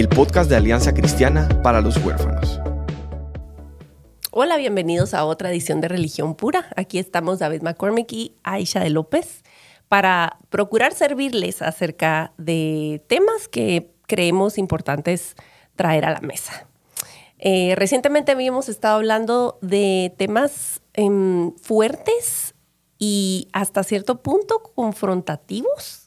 el podcast de Alianza Cristiana para los Huérfanos. Hola, bienvenidos a otra edición de Religión Pura. Aquí estamos David McCormick y Aisha de López para procurar servirles acerca de temas que creemos importantes traer a la mesa. Eh, recientemente habíamos estado hablando de temas em, fuertes y hasta cierto punto confrontativos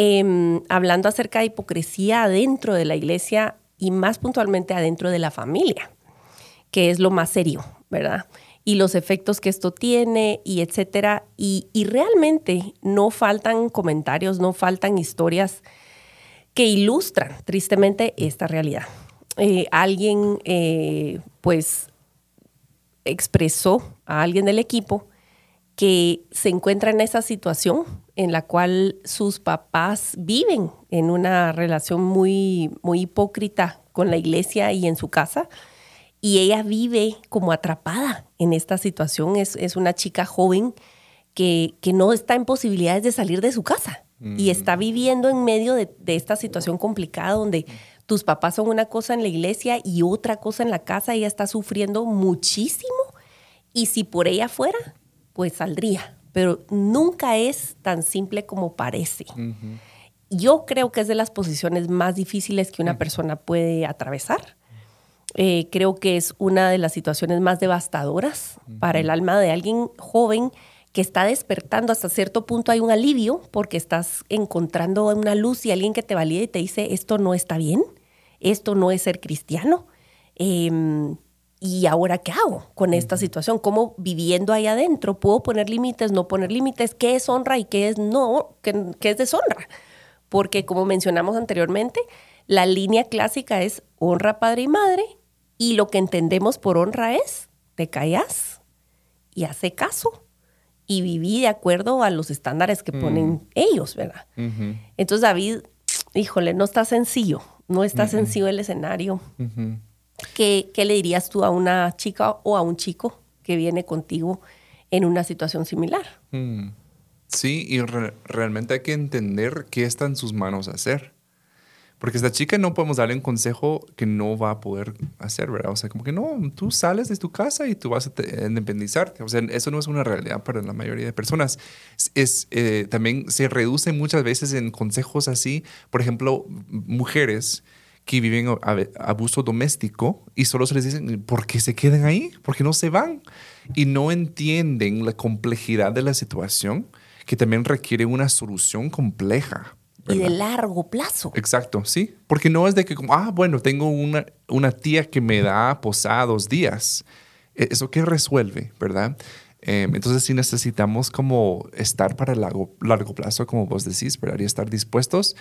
Em, hablando acerca de hipocresía adentro de la iglesia y más puntualmente adentro de la familia, que es lo más serio, ¿verdad? Y los efectos que esto tiene y etcétera. Y, realmente no faltan comentarios, no faltan historias que ilustran tristemente esta realidad. Eh, alguien, eh, pues, expresó a alguien del equipo que se encuentra en esa situación en la cual sus papás viven en una relación muy, muy hipócrita con la iglesia y en su casa. Y ella vive como atrapada en esta situación. Es, es una chica joven que, que, no está en posibilidades de salir de su casa y mm. está viviendo en medio de, de, esta situación complicada donde tus papás son una cosa en la iglesia y otra cosa en la casa. Ella está sufriendo muchísimo y si por ella fuera, pues saldría pero nunca es tan simple como parece. Yo creo que es de las posiciones más difíciles que una persona puede atravesar. Eh, creo que es una de las situaciones más devastadoras para el alma de alguien joven que está despertando. Hasta cierto punto hay un alivio porque estás encontrando una luz y alguien que te valida y te dice, esto no está bien, esto no es ser cristiano. Em, ¿y ahora qué hago con esta situación? ¿Cómo viviendo ahí adentro puedo poner límites, no poner límites? ¿Qué es honra y qué es no? ¿Qué, es deshonra? Porque como mencionamos anteriormente, la línea clásica es honra padre y madre y lo que entendemos por honra es te callas y hace caso y viví de acuerdo a los estándares que ponen mm. ellos, ¿verdad? Entonces David, híjole, no está sencillo, no está sencillo el escenario. ¿Qué, le dirías tú a una chica o a un chico que viene contigo en una situación similar? Hmm. Sí, y realmente hay que entender qué está en sus manos hacer. Porque esta chica no podemos darle un consejo que no va a poder hacer, ¿verdad? O sea, como que no, tú sales de tu casa y tú vas a independizarte. O sea, eso no es una realidad para la mayoría de personas. Es, eh, también se reduce muchas veces en consejos así. Por ejemplo, mujeres que viven abuso doméstico y solo se les dicen, ¿por qué se quedan ahí? ¿Por qué no se van? Y no entienden la complejidad de la situación que también requiere una solución compleja. Y de largo plazo. Exacto, sí. Porque no es de que, como, ah, bueno, tengo una, una tía que me da posados días. E, ¿Eso qué resuelve, verdad? Em, entonces sí necesitamos como estar para el largo, largo plazo, como vos decís, ¿verdad? Y estar dispuestos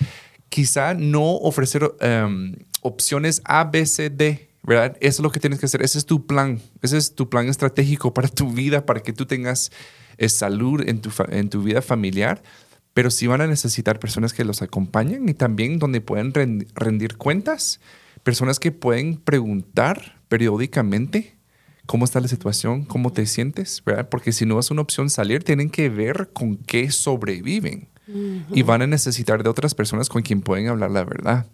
quizá no ofrecer em, opciones A, B, C, D, ¿verdad? Eso es lo que tienes que hacer. Ese es tu plan. Ese es tu plan estratégico para tu vida, para que tú tengas eh, salud en tu, en tu vida familiar. Pero sí van a necesitar personas que los acompañen y también donde pueden rendir cuentas, personas que pueden preguntar periódicamente cómo está la situación, cómo te sientes, ¿verdad? Porque si no es una opción salir, tienen que ver con qué sobreviven y van a necesitar de otras personas con quien pueden hablar la verdad,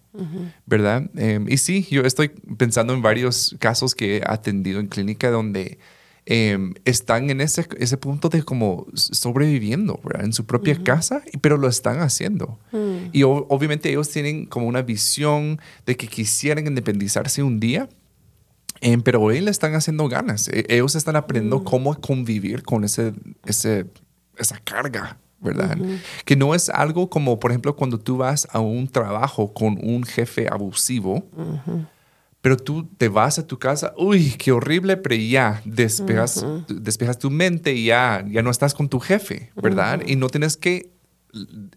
¿verdad? Em, y sí, yo estoy pensando en varios casos que he atendido en clínica donde em, están en ese, ese punto de como sobreviviendo, ¿verdad? En su propia casa, pero lo están haciendo. Mm. Y obviamente ellos tienen como una visión de que quisieran independizarse un día. Em, pero hoy le están haciendo ganas. E, ellos están aprendiendo mm. cómo convivir con ese, ese, esa carga, ¿verdad? Que no es algo como, por ejemplo, cuando tú vas a un trabajo con un jefe abusivo, pero tú te vas a tu casa, uy, qué horrible, pero ya despejas, despejas tu mente y ya, ya no estás con tu jefe, ¿verdad? Y no tienes que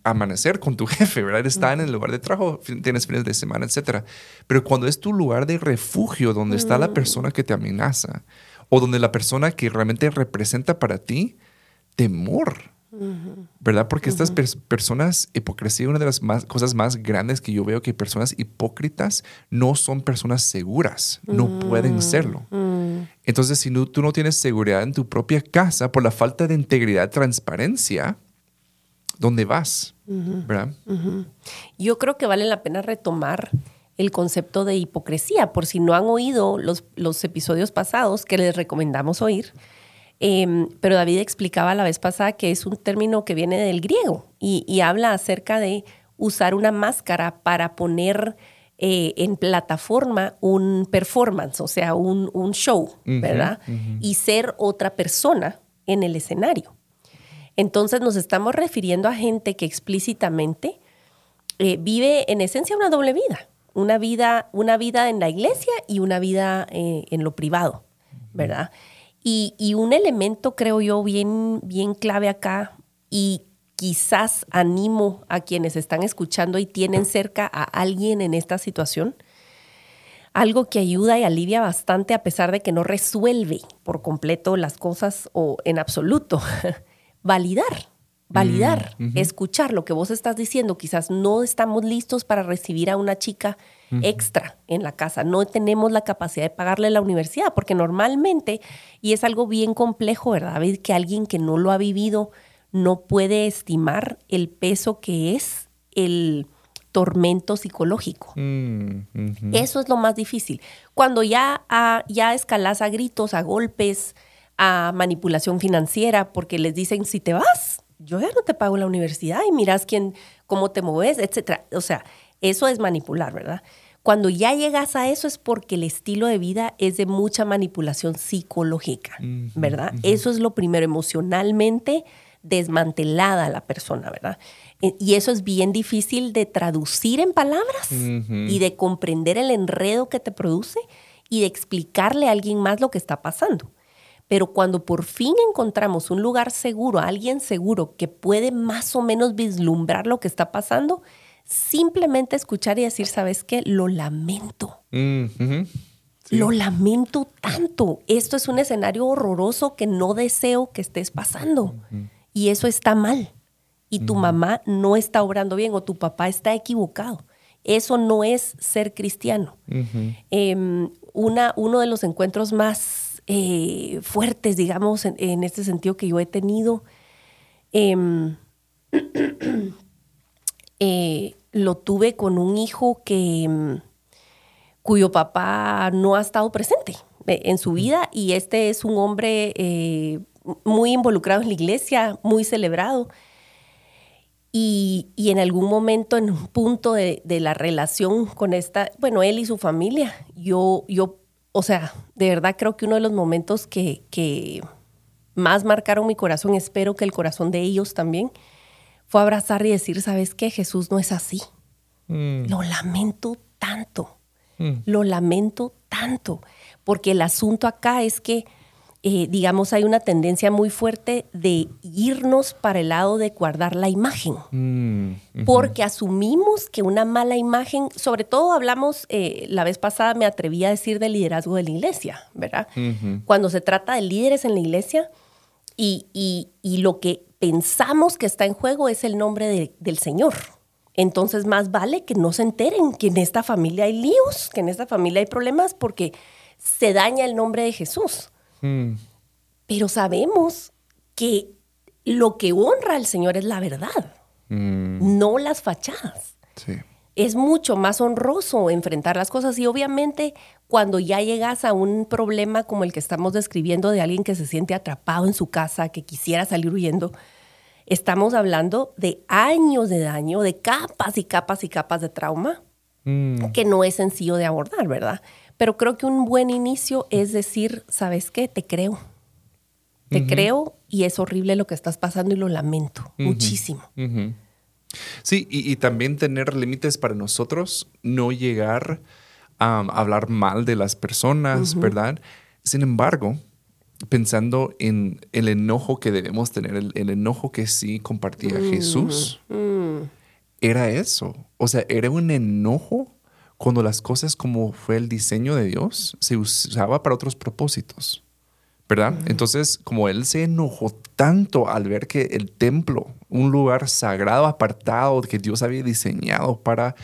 amanecer con tu jefe, ¿verdad? Está en el lugar de trabajo, tienes fines de semana, etc. Pero cuando es tu lugar de refugio, donde está la persona que te amenaza, o donde la persona que realmente representa para ti temor, ¿verdad? Porque estas personas, hipocresía, una de las más, cosas más grandes que yo veo que personas hipócritas no son personas seguras, no pueden serlo. Entonces, si tú no tienes seguridad en tu propia casa por la falta de integridad, transparencia, ¿dónde vas? ¿verdad? Yo creo que vale la pena retomar el concepto de hipocresía, por si no han oído los, los episodios pasados que les recomendamos oír. Em, pero David explicaba la vez pasada que es un término que viene del griego y, habla acerca de usar una máscara para poner eh, en plataforma un performance, o sea, un, show, ¿verdad? Y ser otra persona en el escenario. Entonces nos estamos refiriendo a gente que explícitamente eh, vive en esencia una doble vida, una vida, una vida en la iglesia y una vida eh, en lo privado, ¿verdad? Y, un elemento, creo yo, bien, bien clave acá, y quizás animo a quienes están escuchando y tienen cerca a alguien en esta situación, algo que ayuda y alivia bastante a pesar de que no resuelve por completo las cosas o en absoluto, validar validar, mm, escuchar lo que vos estás diciendo. Quizás no estamos listos para recibir a una chica extra en la casa, no tenemos la capacidad de pagarle la universidad, porque normalmente, y es algo bien complejo, ¿verdad? Que alguien que no lo ha vivido no puede estimar el peso que es el tormento psicológico. Mm, Eso es lo más difícil. Cuando ya, ya escalas a gritos, a golpes, a manipulación financiera, porque les dicen, si te vas, yo ya no te pago la universidad y miras quién, cómo te mueves, etcétera. O sea, eso es manipular, ¿verdad? Cuando ya llegas a eso es porque el estilo de vida es de mucha manipulación psicológica, ¿verdad? Eso es lo primero, emocionalmente desmantelada la persona, ¿verdad? E, y eso es bien difícil de traducir en palabras y de comprender el enredo que te produce y de explicarle a alguien más lo que está pasando. Pero cuando por fin encontramos un lugar seguro, alguien seguro que puede más o menos vislumbrar lo que está pasando, simplemente escuchar y decir, ¿sabes qué? Lo lamento. Mm, lo lamento tanto. Esto es un escenario horroroso que no deseo que estés pasando. Y eso está mal. Y tu mamá no está obrando bien o tu papá está equivocado. Eso no es ser cristiano. Em, una, uno de los encuentros más eh, fuertes, digamos, en, este sentido que yo he tenido. Em, eh, lo tuve con un hijo que, em, cuyo papá no ha estado presente eh, en su vida y este es un hombre muy involucrado en la iglesia, muy celebrado. Y, en algún momento, en un punto de, de, la relación con esta, bueno, él y su familia, yo, yo o sea, de verdad creo que uno de los momentos que, más marcaron mi corazón, espero que el corazón de ellos también, fue abrazar y decir, ¿sabes qué? Jesús no es así. Mm. Lo lamento tanto, mm. lo lamento tanto, porque el asunto acá es que eh, digamos, hay una tendencia muy fuerte de irnos para el lado de guardar la imagen, mm, porque asumimos que una mala imagen, sobre todo hablamos, eh, la vez pasada me atreví a decir del liderazgo de la iglesia, ¿verdad? Cuando se trata de líderes en la iglesia y, y, lo que pensamos que está en juego es el nombre del Señor. Entonces más vale que no se enteren que en esta familia hay líos, que en esta familia hay problemas, porque se daña el nombre de Jesús. Mm. Pero sabemos que lo que honra al Señor es la verdad, mm. no las fachadas. Es mucho más honroso enfrentar las cosas y obviamente cuando ya llegas a un problema como el que estamos describiendo de alguien que se siente atrapado en su casa, que quisiera salir huyendo, estamos hablando de años de daño, de capas y capas y capas de trauma, mm. que no es sencillo de abordar, ¿verdad? Pero creo que un buen inicio es decir, ¿sabes qué? Te creo. Te creo y es horrible lo que estás pasando y lo lamento muchísimo. Sí, y, también tener límites para nosotros, no llegar a hablar mal de las personas, ¿verdad? Sin embargo, pensando en el enojo que debemos tener, el, el enojo que sí compartía Jesús, era eso. O sea, era un enojo cuando las cosas como fue el diseño de Dios se usaba para otros propósitos. ¿Verdad? Entonces, como él se enojó tanto al ver que el templo, un lugar sagrado, apartado, que Dios había diseñado para,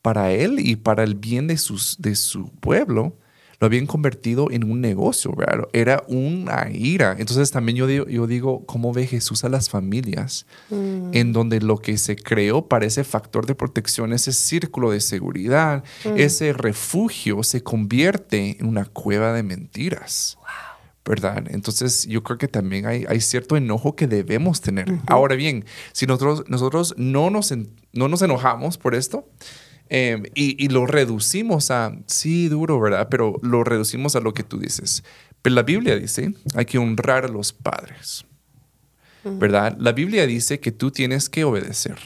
para él y para el bien de, sus, de su pueblo, lo habían convertido en un negocio, ¿verdad? Era una ira. Entonces también yo digo, yo digo ¿cómo ve Jesús a las familias? Mm. En donde lo que se creó para ese factor de protección, ese círculo de seguridad, mm. ese refugio, se convierte en una cueva de mentiras. ¿Verdad? Entonces yo creo que también hay, hay cierto enojo que debemos tener. Ahora bien, si nosotros, nosotros no, nos, no nos enojamos por esto, Em, y, lo reducimos a, sí, duro, ¿verdad? Pero lo reducimos a lo que tú dices. Pero la Biblia dice, hay que honrar a los padres, ¿verdad? La Biblia dice que tú tienes que obedecer,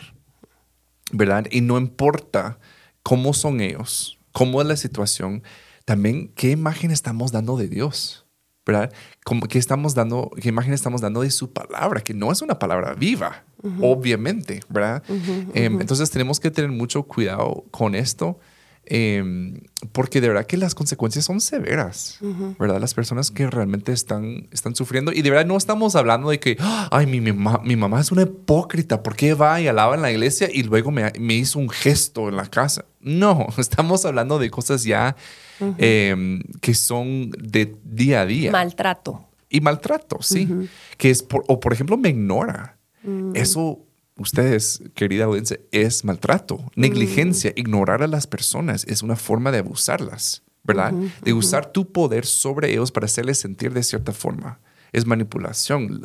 ¿verdad? Y no importa cómo son ellos, cómo es la situación, también qué imagen estamos dando de Dios. ¿Verdad? Como que estamos dando, qué imagen estamos dando de su palabra, que no es una palabra viva, obviamente, ¿verdad? Em, entonces tenemos que tener mucho cuidado con esto. Em, porque de verdad que las consecuencias son severas, ¿verdad? Las personas que realmente están, están sufriendo y de verdad no estamos hablando de que, ay, mi, mi mamá es una hipócrita, ¿por qué va y alaba en la iglesia y luego me, me hizo un gesto en la casa? No, estamos hablando de cosas ya Em, que son de día a día. Maltrato. Y maltrato, sí. Que es, por, o por ejemplo, me ignora. Mm. Eso, ustedes, querida audiencia, es maltrato, negligencia. Mm. Ignorar a las personas es una forma de abusarlas, ¿verdad? de usar tu poder sobre ellos para hacerles sentir de cierta forma es manipulación.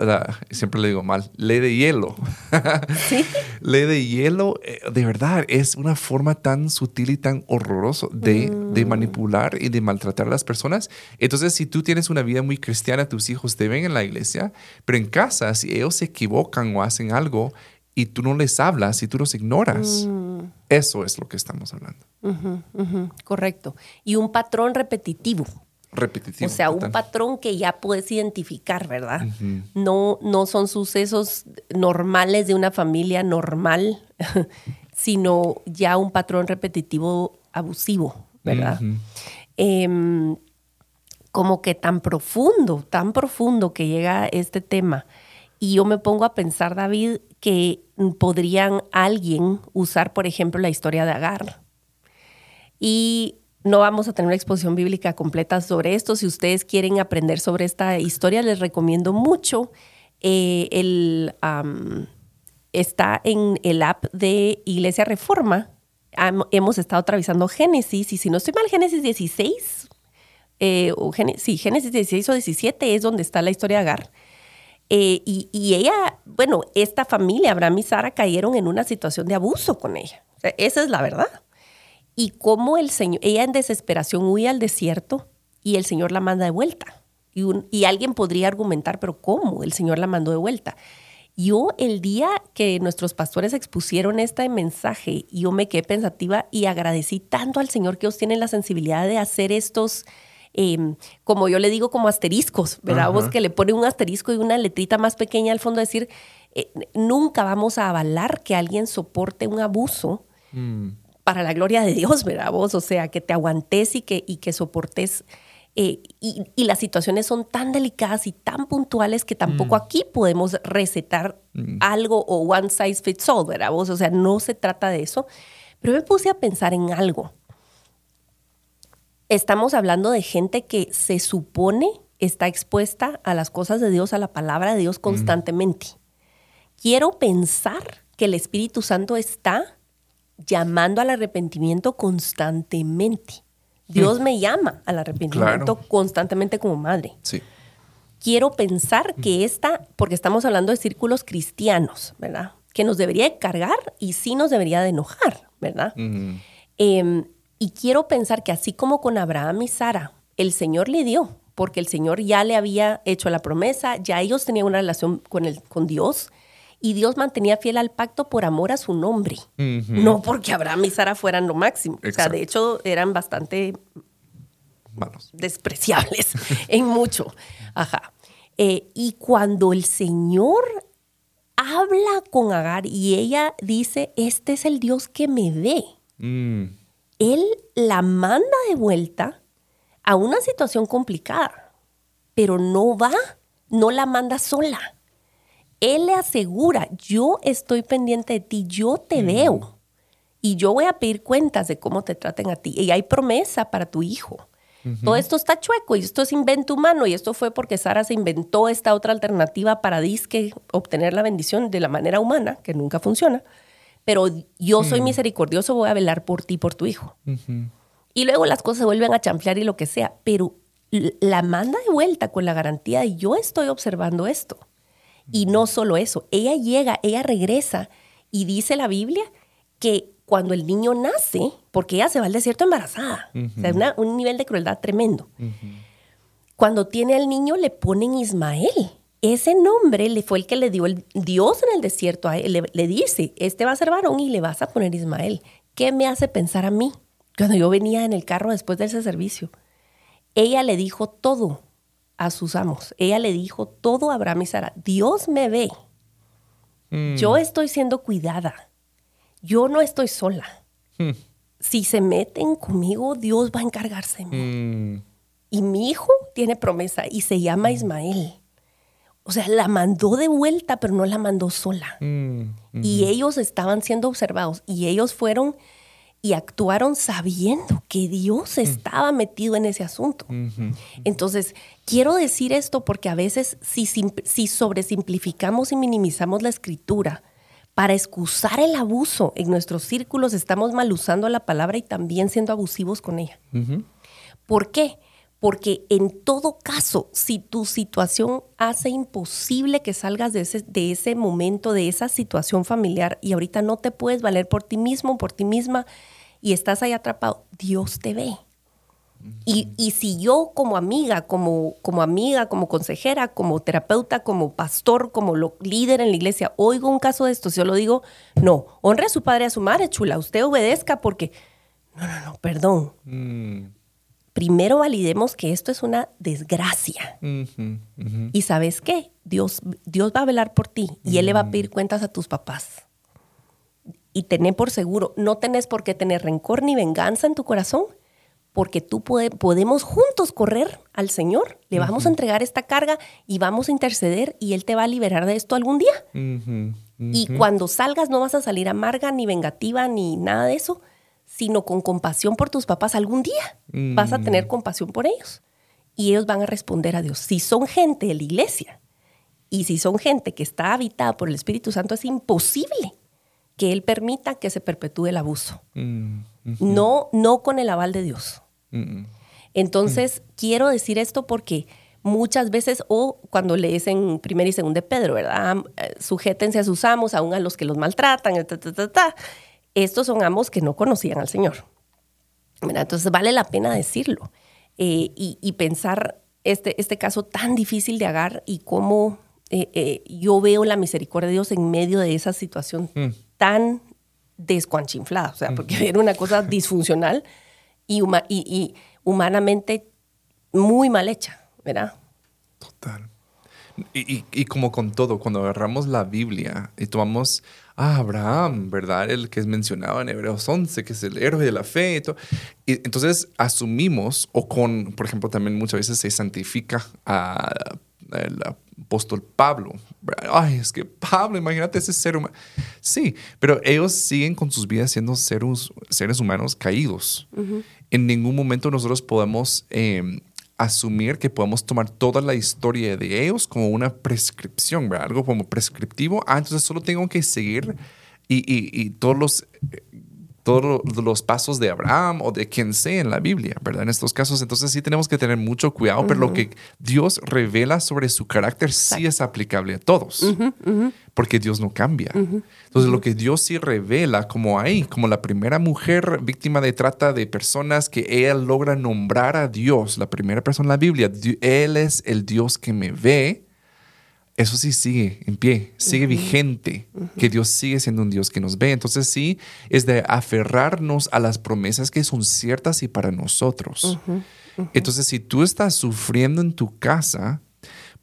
siempre le digo mal, ley de hielo. ¿Sí? ley de hielo, eh, de verdad, es una forma tan sutil y tan horrorosa de, de, mm. manipular y de maltratar a las personas. Entonces, si tú tienes una vida muy cristiana, tus hijos te ven en la iglesia, pero en casa, si ellos se equivocan o hacen algo y tú no les hablas y tú los ignoras, mm. eso es lo que estamos hablando. Correcto. Y un patrón repetitivo repetitivo. O sea, un patrón que ya puedes identificar, ¿verdad? no, no son sucesos normales de una familia normal, sino ya un patrón repetitivo abusivo, ¿verdad? Em, como que tan profundo, tan profundo que llega este tema. Y yo me pongo a pensar, David, que podrían alguien usar, por ejemplo, la historia de Agar. Y no vamos a tener una exposición bíblica completa sobre esto. Si ustedes quieren aprender sobre esta historia, les recomiendo mucho. Eh, el, está en el app de Iglesia Reforma. hemos estado atravesando Génesis, y si no estoy mal, Génesis 16, eh, o sí, Génesis 16 o 17 es donde está la historia de Agar. Eh, y, ella, bueno, esta familia, Abraham y Sara, cayeron en una situación de abuso con ella. esa es la verdad y cómo el Señor, ella en desesperación huye al desierto y el Señor la manda de vuelta. Y, alguien podría argumentar, pero ¿cómo? El Señor la mandó de vuelta. Yo el día que nuestros pastores expusieron este mensaje, yo me quedé pensativa y agradecí tanto al Señor que ellos tienen la sensibilidad de hacer estos, em, como yo le digo, como asteriscos, ¿verdad? Vos que le pone un asterisco y una letrita más pequeña al fondo, decir, eh, nunca vamos a avalar que alguien soporte un abuso. Mm para la gloria de Dios, ¿verdad? Vos, o sea, que te aguantes y que, y que soportes. Eh, y, las situaciones son tan delicadas y tan puntuales que tampoco mm. aquí podemos recetar mm. algo o one size fits all, ¿verdad? Vos, o sea, no se trata de eso. Pero me puse a pensar en algo. Estamos hablando de gente que se supone está expuesta a las cosas de Dios, a la palabra de Dios mm. constantemente. Quiero pensar que el Espíritu Santo está llamando al arrepentimiento constantemente. Dios hmm. me llama al arrepentimiento constantemente como madre. Sí. Quiero pensar que esta, porque estamos hablando de círculos cristianos, ¿verdad? Que nos debería cargar y sí nos debería de enojar, ¿verdad? Y quiero pensar que así como con Abraham y Sara, el Señor le dio, porque el Señor ya le había hecho la promesa, ya ellos tenían una relación con, el, con Dios, y Dios mantenía fiel al pacto por amor a su nombre, no porque Abraham y Sara fueran lo máximo. O sea, de hecho, eran bastante despreciables en mucho. Ajá. Eh, y cuando el Señor habla con Agar y ella dice, este es el Dios que me ve, Mm. Él la manda de vuelta a una situación complicada, pero no va, no la manda sola. Él le asegura, yo estoy pendiente de ti, yo te veo y yo voy a pedir cuentas de cómo te traten a ti. Y hay promesa para tu hijo. Todo esto está chueco y esto es invento humano y esto fue porque Sara se inventó esta otra alternativa para disque obtener la bendición de la manera humana, que nunca funciona. Pero yo soy misericordioso, voy a velar por ti, por tu hijo. Y luego las cosas se vuelven a chanflear y lo que sea, pero la manda de vuelta con la garantía de yo estoy observando esto. Y no solo eso, ella llega, ella regresa y dice la Biblia que cuando el niño nace, porque ella se va al desierto embarazada, o sea, una- un nivel de crueldad tremendo. Cuando tiene al niño le ponen Ismael. Ese nombre le fue el que le dio el Dios en el desierto a él. Le, le dice, este va a ser varón y le vas a poner Ismael. ¿Qué me hace pensar a mí? Cuando yo venía en el carro después de ese servicio, ella le dijo todo a sus amos. Ella le dijo todo a Abraham y Sara. Dios me ve. Yo estoy siendo cuidada. Yo no estoy sola. Si se meten conmigo, Dios va a encargarse de mí. Mm. Y mi hijo tiene promesa y se llama Ismael. O sea, la mandó de vuelta, pero no la mandó sola. Mm. Y ellos estaban siendo observados y ellos fueron y actuaron sabiendo que Dios estaba metido en ese asunto. Entonces, quiero decir esto porque a veces si, si sobresimplificamos y minimizamos la escritura para excusar el abuso en nuestros círculos, estamos mal usando la palabra y también siendo abusivos con ella. ¿Por qué? Porque en todo caso, si tu situación hace imposible que salgas de ese, de ese momento, de esa situación familiar, y ahorita no te puedes valer por ti mismo, por ti misma, y estás ahí atrapado, Dios te ve. Y, y si yo como amiga, como, como amiga, como consejera, como terapeuta, como pastor, como lo- líder en la iglesia, oigo un caso de esto, si yo lo digo, no, honre a su padre y a su madre, chula, usted obedezca porque, no, no, no, perdón, Mm. Primero validemos que esto es una desgracia. Y sabes qué? Dios, Dios va a velar por ti y Él le va a pedir cuentas a tus papás. Y tené por seguro, no tenés por qué tener rencor ni venganza en tu corazón, porque tú pode- podemos juntos correr al Señor, le vamos a entregar esta carga y vamos a interceder y Él te va a liberar de esto algún día. Y cuando salgas no vas a salir amarga, ni vengativa, ni nada de eso, sino con compasión por tus papás algún día. Vas a tener compasión por ellos. Y ellos van a responder a Dios. Si son gente de la iglesia y si son gente que está habitada por el Espíritu Santo, es imposible que Él permita que se perpetúe el abuso. Mm, mm, No, no con el aval de Dios. mm, Entonces, quiero decir esto porque muchas veces, o cuando lees en primera y segunda de Pedro, ¿verdad? Eh, Sujétense a sus amos, aún a los que los maltratan, ta, ta, ta, ta. Estos son amos que no conocían al Señor. ¿verdad? Entonces, vale la pena decirlo eh, y, y pensar este, este caso tan difícil de Agar y cómo eh, eh, yo veo la misericordia de Dios en medio de esa situación tan descuanchinflada. O sea, porque era una cosa disfuncional y, huma- y- y humanamente muy mal hecha, ¿verdad? Total. Y, y- y como con todo, cuando agarramos la Biblia y tomamos a Abraham, ¿verdad? El que es mencionado en Hebreos 11, que es el héroe de la fe. Y, todo, y entonces asumimos, o con, por ejemplo, también muchas veces se santifica a- al apóstol Pablo. Ay, es que Pablo, imagínate ese ser humano. Sí, pero ellos siguen con sus vidas siendo seres, seres humanos caídos. En ningún momento nosotros podemos eh, asumir que podemos tomar toda la historia de ellos como una prescripción, ¿verdad? algo como prescriptivo. Ah, entonces solo tengo que seguir y, y- todos los eh, todos lo- los pasos de Abraham o de quien sea en la Biblia, ¿verdad? En estos casos, entonces sí tenemos que tener mucho cuidado, pero lo que Dios revela sobre su carácter sí es aplicable a todos, porque Dios no cambia. Entonces, lo que Dios sí revela, como ahí, como la primera mujer víctima de trata de personas que ella logra nombrar a Dios, la primera persona en la Biblia, Él es el Dios que me ve, eso sí sigue en pie, sigue vigente, que Dios sigue siendo un Dios que nos ve. Entonces sí, es de aferrarnos a las promesas que son ciertas y para nosotros. Entonces, si tú estás sufriendo en tu casa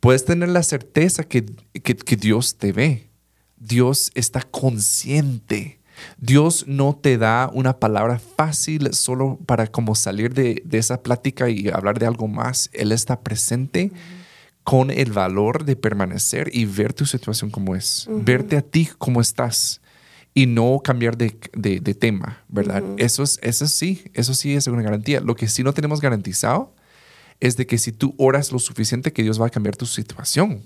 puedes tener la certeza que, que, que Dios te ve. Dios está consciente. Dios no te da una palabra fácil solo para como salir de, de esa plática y hablar de algo más. Él está presente con el valor de permanecer y ver tu situación como es, verte a ti como estás y no cambiar de, de, de tema, ¿verdad? eso, es, eso sí, eso sí es una garantía. Lo que sí no tenemos garantizado es de que si tú oras lo suficiente que Dios va a cambiar tu situación.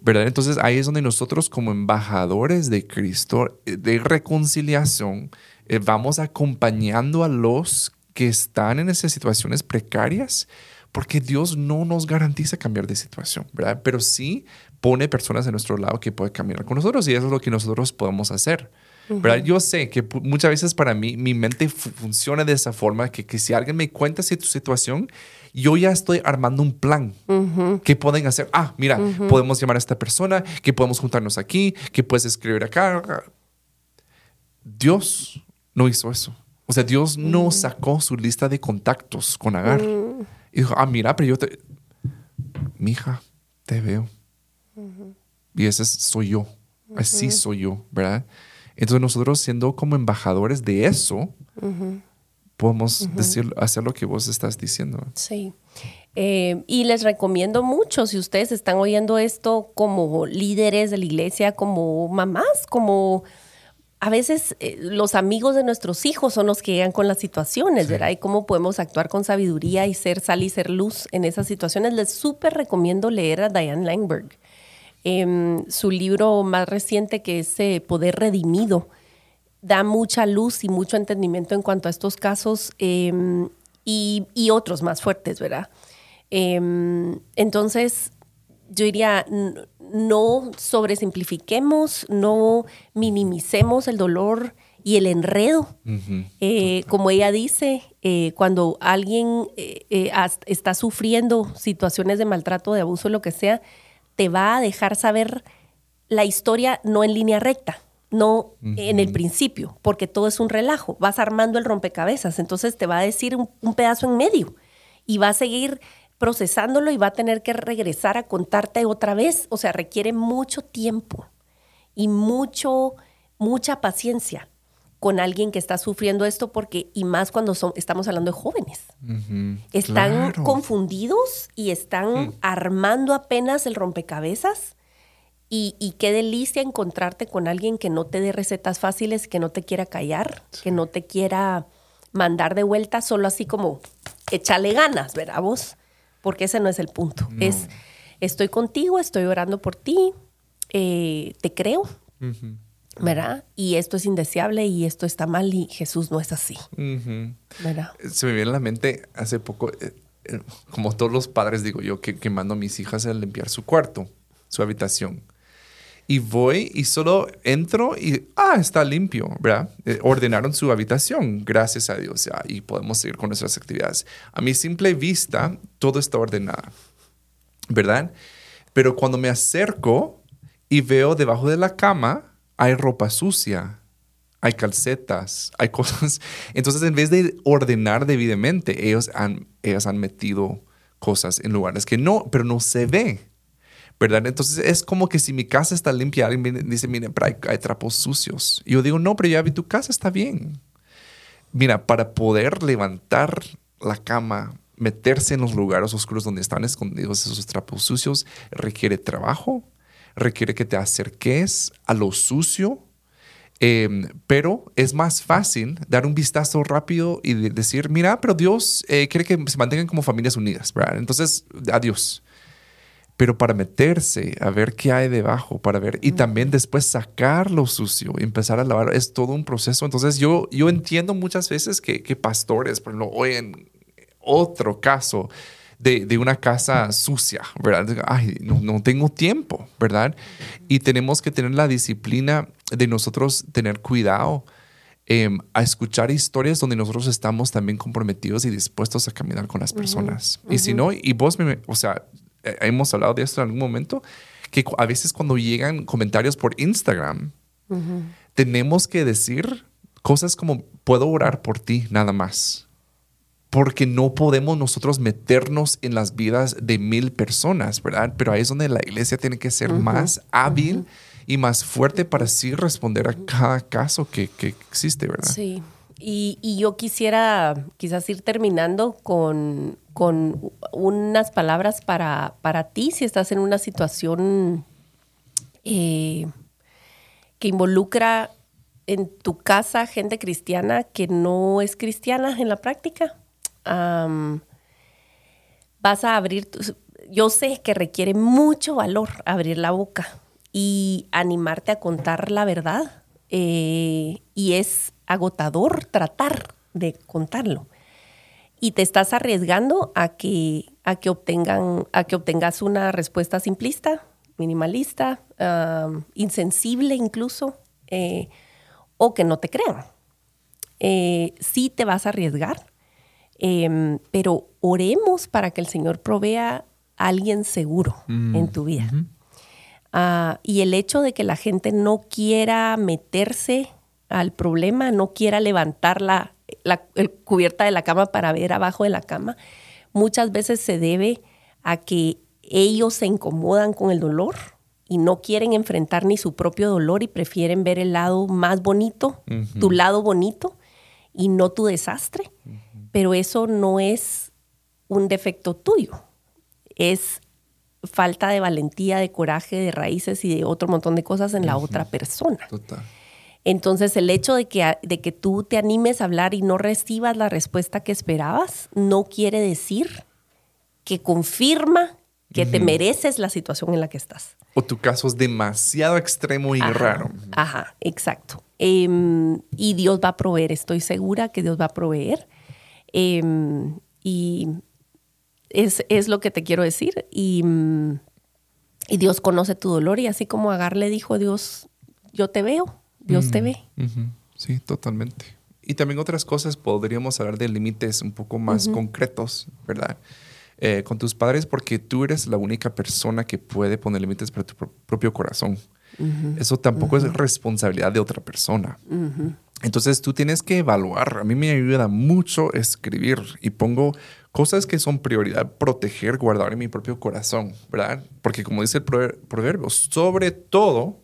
¿Verdad? Entonces ahí es donde nosotros como embajadores de Cristo, eh, de reconciliación, eh, vamos acompañando a los que están en esas situaciones precarias, porque Dios no nos garantiza cambiar de situación, ¿verdad? Pero sí pone personas a nuestro lado que pueden caminar con nosotros y eso es lo que nosotros podemos hacer. ¿verdad? Yo sé que muchas veces para mí mi mente funciona de esa forma que, que si alguien me cuenta tu situación, yo ya estoy armando un plan. ¿Qué pueden hacer? Ah, mira, podemos llamar a esta persona, que podemos juntarnos aquí, que puedes escribir acá. Dios no hizo eso. O sea, Dios no sacó su lista de contactos con Agar. Y dijo, ah, mira, pero yo te... Mija, te veo. Y ese soy yo. Así soy yo, ¿verdad? Entonces nosotros siendo como embajadores de eso, podemos decir, hacer lo que vos estás diciendo. Sí. Eh, y les recomiendo mucho, si ustedes están oyendo esto como líderes de la iglesia, como mamás, como a veces eh, los amigos de nuestros hijos son los que llegan con las situaciones, ¿verdad? Y cómo podemos actuar con sabiduría y ser sal y ser luz en esas situaciones. Les súper recomiendo leer a Diane Langberg. Em, su libro más reciente que es eh, Poder Redimido da mucha luz y mucho entendimiento en cuanto a estos casos em, y, otros más fuertes, ¿verdad? Em, entonces, yo diría, no sobresimplifiquemos, no minimicemos el dolor y el enredo. Eh, como ella dice, eh, cuando alguien eh, está sufriendo situaciones de maltrato, de abuso, lo que sea, te va a dejar saber la historia no en línea recta no en el principio, porque todo es un relajo. Vas armando el rompecabezas, entonces te va a decir un, pedazo en medio y va a seguir procesándolo y va a tener que regresar a contarte otra vez. O sea, requiere mucho tiempo y mucho, mucha paciencia con alguien que está sufriendo esto, porque, y más cuando son, estamos hablando de jóvenes, están confundidos y están mm. armando apenas el rompecabezas y, qué delicia encontrarte con alguien que no te dé recetas fáciles, que no te quiera callar, que no te quiera mandar de vuelta, solo así como échale ganas, ¿verdad vos? Porque ese no es el punto. Es, estoy contigo, estoy orando por ti, eh, te creo, ¿verdad? Y esto es indeseable y esto está mal y Jesús no es así, ¿verdad? Se me viene a la mente hace poco, eh, eh, como todos los padres digo yo, que, que mando a mis hijas a limpiar su cuarto, su habitación y voy y solo entro y, ah, está limpio, ¿verdad? Eh, ordenaron su habitación, gracias a Dios, ya, y podemos seguir con nuestras actividades. A mi simple vista, todo está ordenado, ¿verdad? Pero cuando me acerco y veo debajo de la cama, hay ropa sucia, hay calcetas, hay cosas. Entonces, en vez de ordenar debidamente, ellos han, ellos han metido cosas en lugares que no, pero no se ve. ¿Verdad? Entonces es como que si mi casa está limpia, alguien dice, mire, pero hay, trapos sucios. Y yo digo, no, pero ya vi, tu casa está bien. Mira, para poder levantar la cama, meterse en los lugares oscuros donde están escondidos esos trapos sucios, requiere trabajo, requiere que te acerques a lo sucio, em, pero es más fácil dar un vistazo rápido y decir, mira, pero Dios eh, quiere que se mantengan como familias unidas, ¿verdad? Entonces, adiós pero para meterse a ver qué hay debajo, para ver y también después sacar lo sucio, empezar a lavar, es todo un proceso. Entonces yo, yo entiendo muchas veces que, que pastores, por ejemplo, hoy en otro caso de, de una casa sucia, ¿verdad? Ay, no, no, tengo tiempo, ¿verdad? Y tenemos que tener la disciplina de nosotros tener cuidado. Em, a escuchar historias donde nosotros estamos también comprometidos y dispuestos a caminar con las personas. Y si no, y vos, me, o sea, eh, hemos hablado de esto en algún momento, que a veces cuando llegan comentarios por Instagram, tenemos que decir cosas como, puedo orar por ti, nada más. porque no podemos nosotros meternos en las vidas de mil personas, ¿verdad? Pero ahí es donde la iglesia tiene que ser más hábil y más fuerte para así responder a cada caso que, que existe, ¿verdad? Sí. Y, y, yo quisiera quizás ir terminando con, con unas palabras para, para, ti si estás en una situación eh, que involucra en tu casa gente cristiana que no es cristiana en la práctica. vas a abrir, yo sé que requiere mucho valor abrir la boca y animarte a contar la verdad. Eh, y es agotador tratar de contarlo. Y te estás arriesgando a que, a que, obtengan, a que obtengas una respuesta simplista, minimalista, insensible incluso, eh, o que no te crean. Eh, sí te vas a arriesgar, em, pero oremos para que el Señor provea a alguien seguro mm, en tu vida. Ah, y el hecho de que la gente no quiera meterse al problema, no quiera levantar la, cubierta de la cama para ver abajo de la cama, muchas veces se debe a que ellos se incomodan con el dolor y no quieren enfrentar ni su propio dolor y prefieren ver el lado más bonito, tu lado bonito y no tu desastre. Pero eso no es un defecto tuyo, es falta de valentía, de coraje, de raíces y de otro montón de cosas en la otra persona. Entonces, el hecho de que, de que tú te animes a hablar y no recibas la respuesta que esperabas, no quiere decir que confirma que te mereces la situación en la que estás. O tu caso es demasiado extremo y raro. Ajá, exacto. Em, y Dios va a proveer, estoy segura que Dios va a proveer. Em, y es, lo que te quiero decir. Y, y, Dios conoce tu dolor y así como Agar le dijo, Dios, yo te veo, Dios te ve. Sí, totalmente. Y también otras cosas, podríamos hablar de límites un poco más concretos, ¿verdad? Eh, con tus padres porque tú eres la única persona que puede poner límites para tu propio corazón. Eso tampoco es responsabilidad de otra persona. Entonces tú tienes que evaluar. A mí me ayuda mucho escribir y pongo cosas que son prioridad proteger, guardar en mi propio corazón, ¿verdad? Porque como dice el proverbio, sobre todo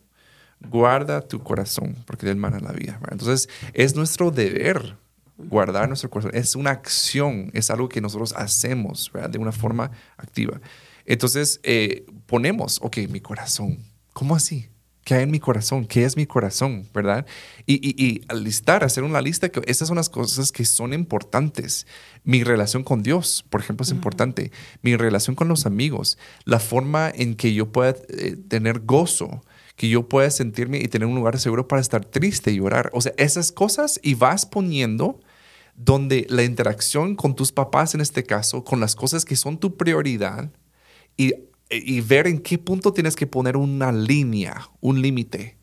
guarda tu corazón, porque del mal a la vida. Entonces es nuestro deber guardar nuestro corazón. Es una acción, es algo que nosotros hacemos ¿verdad? de una forma activa. Entonces eh, ponemos, ok, mi corazón. ¿Cómo así? ¿Qué hay en mi corazón? ¿Qué es mi corazón? ¿Verdad? Y, y, y al listar, hacer una lista, que estas son las cosas que son importantes. Mi relación con Dios, por ejemplo, es importante. Mi relación con los amigos, la forma en que yo pueda eh, tener gozo, que yo pueda sentirme y tener un lugar seguro para estar triste y llorar. O sea, esas cosas y vas poniendo donde la interacción con tus papás en este caso, con las cosas que son tu prioridad y y ver en qué punto tienes que poner una línea, un límite.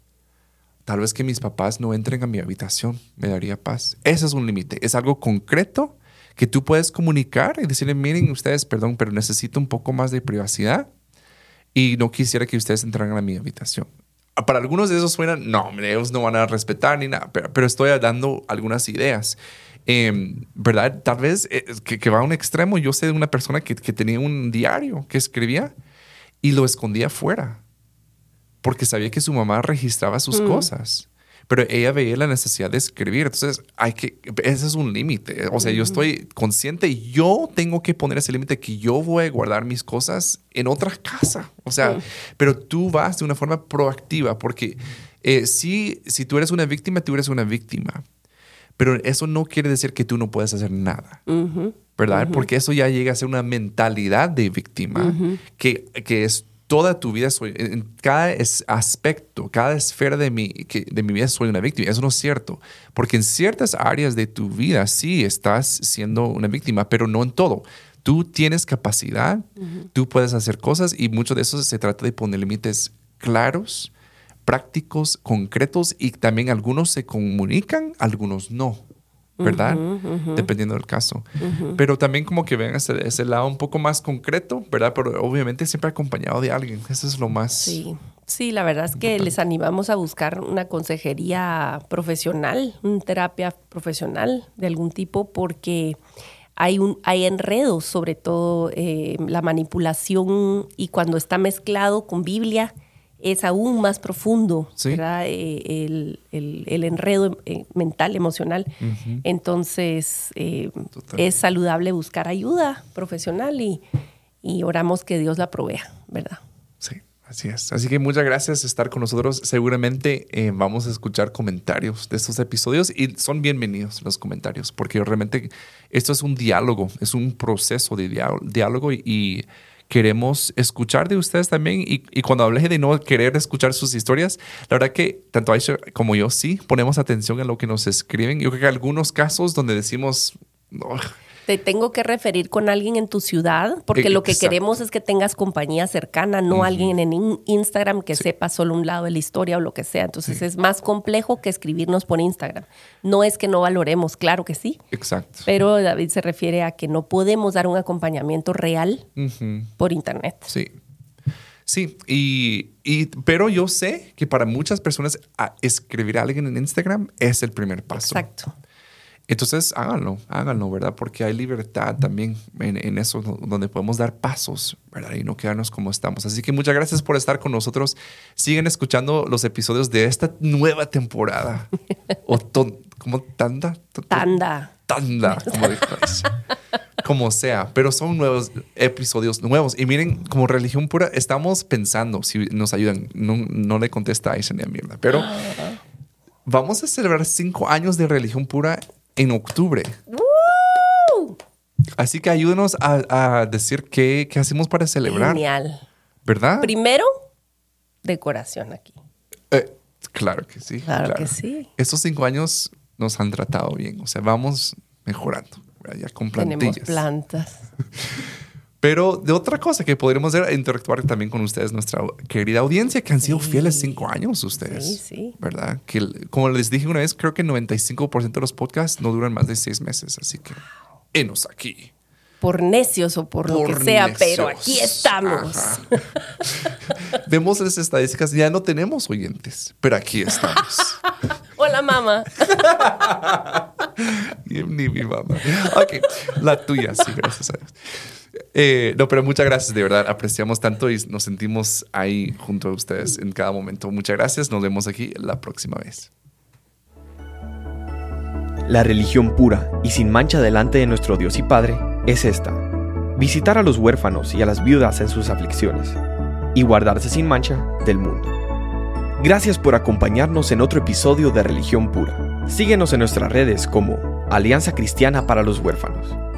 Tal vez que mis papás no entren a mi habitación, me daría paz. Ese es un límite, es algo concreto que tú puedes comunicar y decirle, miren ustedes, perdón, pero necesito un poco más de privacidad y no quisiera que ustedes entraran a mi habitación. Para algunos de esos suenan, no, ellos no van a respetar ni nada, pero, estoy dando algunas ideas. Em, ¿Verdad? Tal vez eh, que, va a un extremo. Yo sé de una persona que, que tenía un diario que escribía y lo escondía afuera porque sabía que su mamá registraba sus mm. cosas. Pero ella veía la necesidad de escribir. Entonces, hay que, ese es un límite. O sea, yo estoy consciente, y yo tengo que poner ese límite que yo voy a guardar mis cosas en otra casa. O sea, pero tú vas de una forma proactiva porque eh, si, si tú eres una víctima, tú eres una víctima. Pero eso no quiere decir que tú no puedes hacer nada. ¿verdad? Porque eso ya llega a ser una mentalidad de víctima, que, que, es toda tu vida, soy, en cada aspecto, cada esfera de mi, que, de mi vida soy una víctima. Eso no es cierto, porque en ciertas áreas de tu vida sí estás siendo una víctima, pero no en todo. Tú tienes capacidad, tú puedes hacer cosas y mucho de eso se trata de poner límites claros, prácticos, concretos y también algunos se comunican, algunos no. ¿Verdad? Dependiendo del caso. Pero también como que ven ese, ese, lado un poco más concreto, ¿verdad? Pero obviamente siempre acompañado de alguien. Eso es lo más... Sí, sí la verdad es que les animamos a buscar una consejería profesional, una terapia profesional de algún tipo, porque hay, un, hay enredos, sobre todo eh, la manipulación y cuando está mezclado con Biblia es aún más profundo, Sí. ¿verdad? Eh, el, el- el enredo eh, mental, emocional. Entonces, eh, es saludable buscar ayuda profesional y, y oramos que Dios la provea, ¿verdad? Sí, así es. Así que muchas gracias por estar con nosotros. Seguramente vamos a escuchar comentarios de estos episodios y son bienvenidos los comentarios porque realmente esto es un diálogo, es un proceso de diá- diálogo y, y queremos escuchar de ustedes también. Y, y cuando hablé de no querer escuchar sus historias, la verdad que tanto Aisha como yo sí ponemos atención en lo que nos escriben. Yo creo que algunos casos donde decimos... "Ugh, Te tengo que referir con alguien en tu ciudad, porque lo que queremos es que tengas compañía cercana, no alguien en in- Instagram que sepa solo un lado de la historia o lo que sea. Entonces es más complejo que escribirnos por Instagram. No es que no valoremos, claro que sí, exacto. pero David se refiere a que no podemos dar un acompañamiento real por Internet. Sí. Sí, y, y- pero yo sé que para muchas personas escribir a alguien en Instagram es el primer paso. Exacto. Entonces háganlo, háganlo, ¿verdad? Porque hay libertad también en, en eso, do- donde podemos dar pasos, ¿verdad? Y no quedarnos como estamos. Así que muchas gracias por estar con nosotros. Siguen escuchando los episodios de esta nueva temporada. o ton- como tanda. Tanda. tanda, como. Como sea, pero son nuevos episodios nuevos. Y miren, como religión pura, estamos pensando si nos ayudan. No, no le contesta a Aisha ni a mierda, pero vamos a celebrar cinco años de religión pura en octubre. ¡Woo! Así que ayúdenos a, a decir qué, qué hacemos para celebrar, Genial. ¿verdad? Primero, decoración aquí. Eh, claro que sí. Claro que sí. Estos cinco años nos han tratado bien. O sea, vamos mejorando. Ya con Tenemos plantillas. plantas. Pero de otra cosa que podríamos hacer, interactuar también con ustedes, nuestra querida audiencia, que han sido Sí. fieles cinco años ustedes. Sí, sí. ¿Verdad? Que como les dije una vez, creo que el 95% de los podcasts no duran más de seis meses. Así que, enos aquí. Por necios o por, lo que sea, pero aquí estamos. Vemos las estadísticas, ya no tenemos oyentes, pero aquí estamos. Hola, mamá. Ni, ni mi mamá. Ok, la tuya, sí, gracias a Dios. Eh, no, pero muchas gracias, de verdad. Apreciamos tanto y nos sentimos ahí junto a ustedes en cada momento. Muchas gracias. Nos vemos aquí la próxima vez. La religión pura y sin mancha delante de nuestro Dios y Padre es esta. Visitar a los huérfanos y a las viudas en sus aflicciones y guardarse sin mancha del mundo. Gracias por acompañarnos en otro episodio de Religión Pura. Síguenos en nuestras redes como Alianza Cristiana para los Huérfanos.